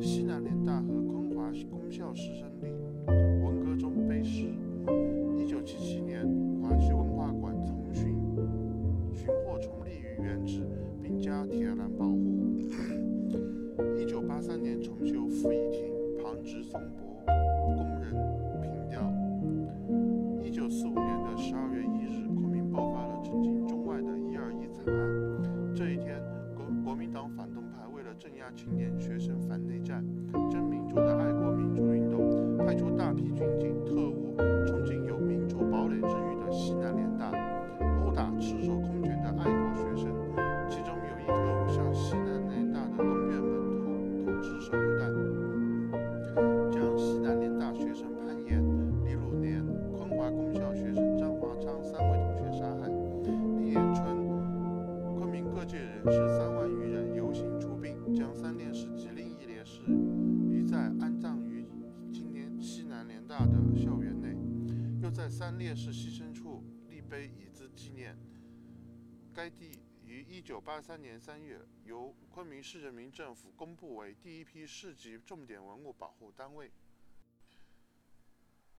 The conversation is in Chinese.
西南联大和昆华公校师生里文革中背诗一九七七年华西文化馆重寻寻获重立于原址并加铁栏保护一九八三年重修复议庭旁植松柏工人凭吊一九四五年的十二月一日昆明爆发了震惊中外的一二一惨案这一天国国民党反动镇压青年学生反内战、争民主的爱国民主运动，派出大批军警特务冲进有民主堡垒之誉的西南联大，殴打赤手空拳的爱国学生。其中有一特务向西南联大的东院门投投掷手榴弹，将西南联大学生潘岩、李鲁年、昆华公校学生张华昌三位同学杀害。李延春，昆明各界人士三万余在三烈士牺牲处立碑以资纪念。该地于1983年3月由昆明市人民政府公布为第一批市级重点文物保护单位。